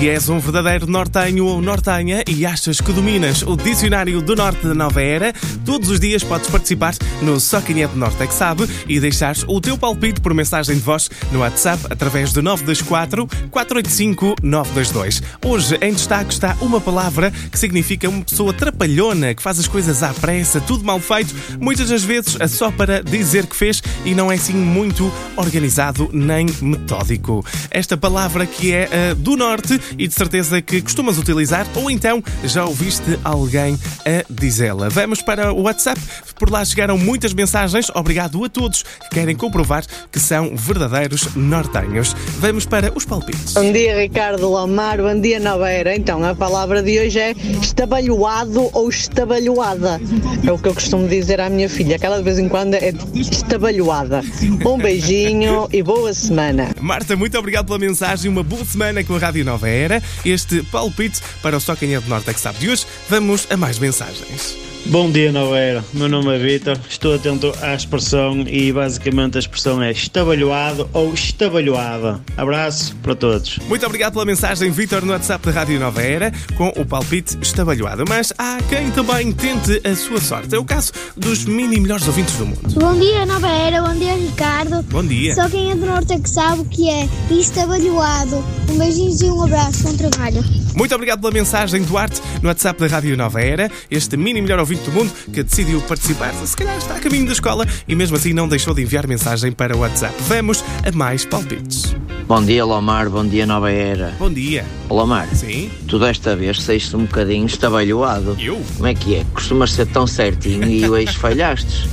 Se és um verdadeiro nortenho ou nortenha e achas que dominas o Dicionário do Norte da Nova Era, todos os dias podes participar no Só Quem é do Norte é que sabe e deixares o teu palpite por mensagem de voz no WhatsApp através do 924 485 922. Hoje em destaque está uma palavra que significa uma pessoa trapalhona, que faz as coisas à pressa, tudo mal feito, muitas das vezes só para dizer que fez e não é assim muito organizado nem metódico. Esta palavra que é uh, do Norte e de certeza que costumas utilizar ou então já ouviste alguém a dizê-la. Vamos para o WhatsApp, por lá chegaram muitas mensagens. Obrigado a todos que querem comprovar que são verdadeiros nortenhos. Vamos para os palpites. Bom dia, Ricardo Lamar. Bom dia, Noveira. Então, a palavra de hoje é estabalhoado ou estabalhoada. É o que eu costumo dizer à minha filha. Aquela de vez em quando é estabalhoada. Um beijinho e boa semana. Marta, muito obrigado pela mensagem. Uma boa semana com a Rádio Nova Era. Este palpite para o Só Quem é do Norte é que sabe de hoje. Vamos a mais mensagens. Bom dia, Nova Era. Meu nome é Vitor. Estou atento à expressão e basicamente a expressão é estabalhoado ou estabalhoada. Abraço para todos. Muito obrigado pela mensagem, Vitor, no WhatsApp da Rádio Nova Era, com o palpite estabalhoado. Mas há quem também tente a sua sorte. É o caso dos mini melhores ouvintes do mundo. Bom dia, Nova Era. Bom dia, Ricardo. Bom dia. Só quem é do Norte é que sabe o que é estabalhoado. Um beijinho e um abraço. Bom trabalho. Muito obrigado pela mensagem, Duarte, no WhatsApp da Rádio Nova Era. Este mini melhor ouvinte do mundo que decidiu participar, se calhar está a caminho da escola e mesmo assim não deixou de enviar mensagem para o WhatsApp. Vamos a mais palpites. Bom dia, Lomar. Bom dia, Nova Era. Bom dia. Lomar, Sim? tu desta vez saíste um bocadinho estabalhoado. Eu? Como é que é? Costumas ser tão certinho e hoje falhastes.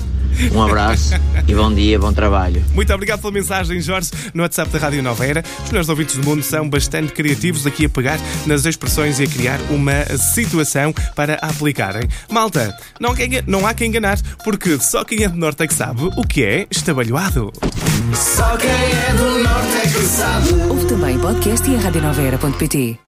Um abraço e bom dia, bom trabalho. Muito obrigado pela mensagem, Jorge, no WhatsApp da Rádio Nova Era. Os melhores ouvintes do mundo são bastante criativos aqui a pegar nas expressões e a criar uma situação para aplicarem. Malta, não, há quem- não há quem enganar, porque só quem é do Norte é que sabe o que é estabalhoado. Só quem é do norte é que sabe. Ouve também podcast e a radionovera.pt.